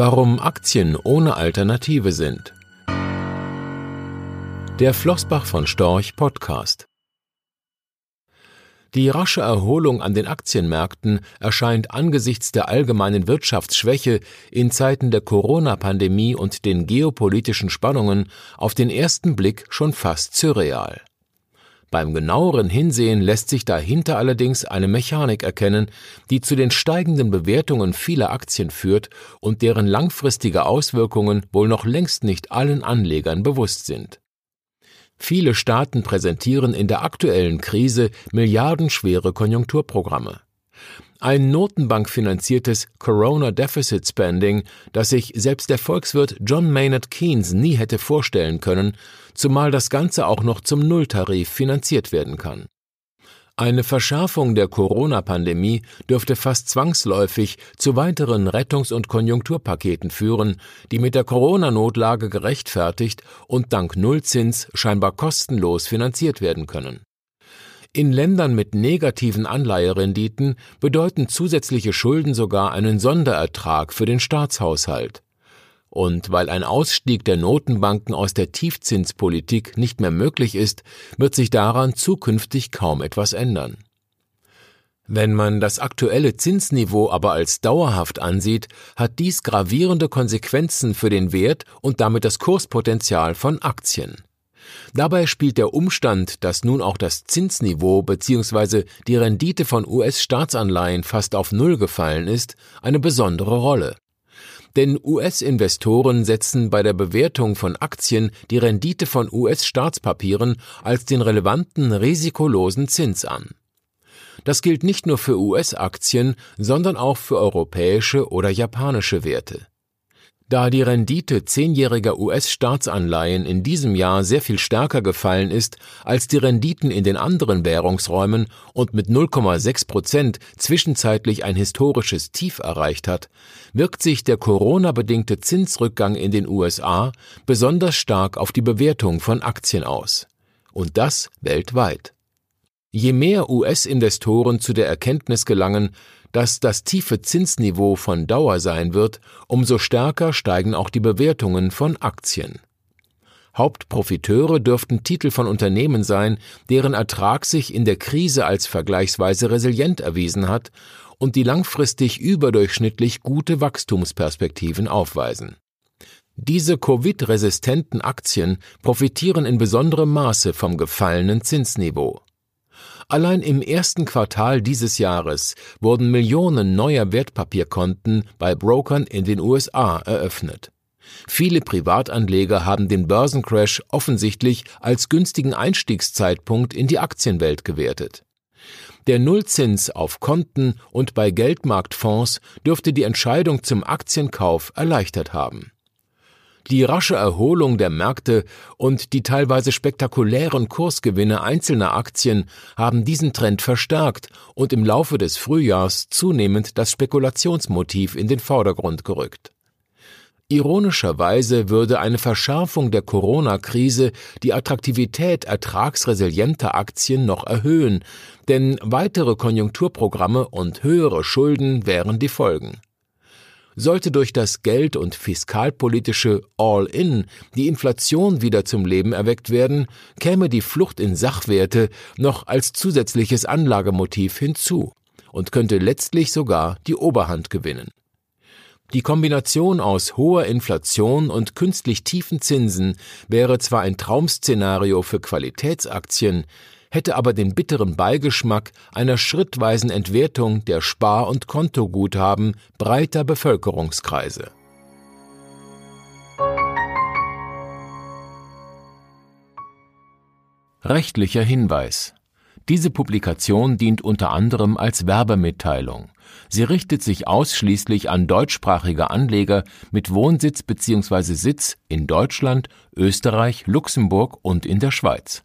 Warum Aktien ohne Alternative sind. Der Flossbach von Storch Podcast. Die rasche Erholung an den Aktienmärkten erscheint angesichts der allgemeinen Wirtschaftsschwäche in Zeiten der Corona-Pandemie und den geopolitischen Spannungen auf den ersten Blick schon fast surreal. Beim genaueren Hinsehen lässt sich dahinter allerdings eine Mechanik erkennen, die zu den steigenden Bewertungen vieler Aktien führt und deren langfristige Auswirkungen wohl noch längst nicht allen Anlegern bewusst sind. Viele Staaten präsentieren in der aktuellen Krise milliardenschwere Konjunkturprogramme. Ein notenbankfinanziertes Corona Deficit Spending, das sich selbst der Volkswirt John Maynard Keynes nie hätte vorstellen können, zumal das Ganze auch noch zum Nulltarif finanziert werden kann. Eine Verschärfung der Corona-Pandemie dürfte fast zwangsläufig zu weiteren Rettungs- und Konjunkturpaketen führen, die mit der Corona-Notlage gerechtfertigt und dank Nullzins scheinbar kostenlos finanziert werden können. In Ländern mit negativen Anleiherenditen bedeuten zusätzliche Schulden sogar einen Sonderertrag für den Staatshaushalt. Und weil ein Ausstieg der Notenbanken aus der Tiefzinspolitik nicht mehr möglich ist, wird sich daran zukünftig kaum etwas ändern. Wenn man das aktuelle Zinsniveau aber als dauerhaft ansieht, hat dies gravierende Konsequenzen für den Wert und damit das Kurspotenzial von Aktien. Dabei spielt der Umstand, dass nun auch das Zinsniveau bzw. die Rendite von US-Staatsanleihen fast auf Null gefallen ist, eine besondere Rolle. Denn US-Investoren setzen bei der Bewertung von Aktien die Rendite von US-Staatspapieren als den relevanten risikolosen Zins an. Das gilt nicht nur für US-Aktien, sondern auch für europäische oder japanische Werte. Da die Rendite zehnjähriger US-Staatsanleihen in diesem Jahr sehr viel stärker gefallen ist als die Renditen in den anderen Währungsräumen und mit 0,6 Prozent zwischenzeitlich ein historisches Tief erreicht hat, wirkt sich der Corona-bedingte Zinsrückgang in den USA besonders stark auf die Bewertung von Aktien aus. Und das weltweit. Je mehr US-Investoren zu der Erkenntnis gelangen, dass das tiefe Zinsniveau von Dauer sein wird, umso stärker steigen auch die Bewertungen von Aktien. Hauptprofiteure dürften Titel von Unternehmen sein, deren Ertrag sich in der Krise als vergleichsweise resilient erwiesen hat und die langfristig überdurchschnittlich gute Wachstumsperspektiven aufweisen. Diese Covid-resistenten Aktien profitieren in besonderem Maße vom gefallenen Zinsniveau. Allein im ersten Quartal dieses Jahres wurden Millionen neuer Wertpapierkonten bei Brokern in den USA eröffnet. Viele Privatanleger haben den Börsencrash offensichtlich als günstigen Einstiegszeitpunkt in die Aktienwelt gewertet. Der Nullzins auf Konten und bei Geldmarktfonds dürfte die Entscheidung zum Aktienkauf erleichtert haben. Die rasche Erholung der Märkte und die teilweise spektakulären Kursgewinne einzelner Aktien haben diesen Trend verstärkt und im Laufe des Frühjahrs zunehmend das Spekulationsmotiv in den Vordergrund gerückt. Ironischerweise würde eine Verschärfung der Corona-Krise die Attraktivität ertragsresilienter Aktien noch erhöhen, denn weitere Konjunkturprogramme und höhere Schulden wären die Folgen. Sollte durch das Geld- und fiskalpolitische All-in die Inflation wieder zum Leben erweckt werden, käme die Flucht in Sachwerte noch als zusätzliches Anlagemotiv hinzu und könnte letztlich sogar die Oberhand gewinnen. Die Kombination aus hoher Inflation und künstlich tiefen Zinsen wäre zwar ein Traumszenario für Qualitätsaktien, hätte aber den bitteren Beigeschmack einer schrittweisen Entwertung der Spar- und Kontoguthaben breiter Bevölkerungskreise. Rechtlicher Hinweis diese Publikation dient unter anderem als Werbemitteilung. Sie richtet sich ausschließlich an deutschsprachige Anleger mit Wohnsitz bzw. Sitz in Deutschland, Österreich, Luxemburg und in der Schweiz.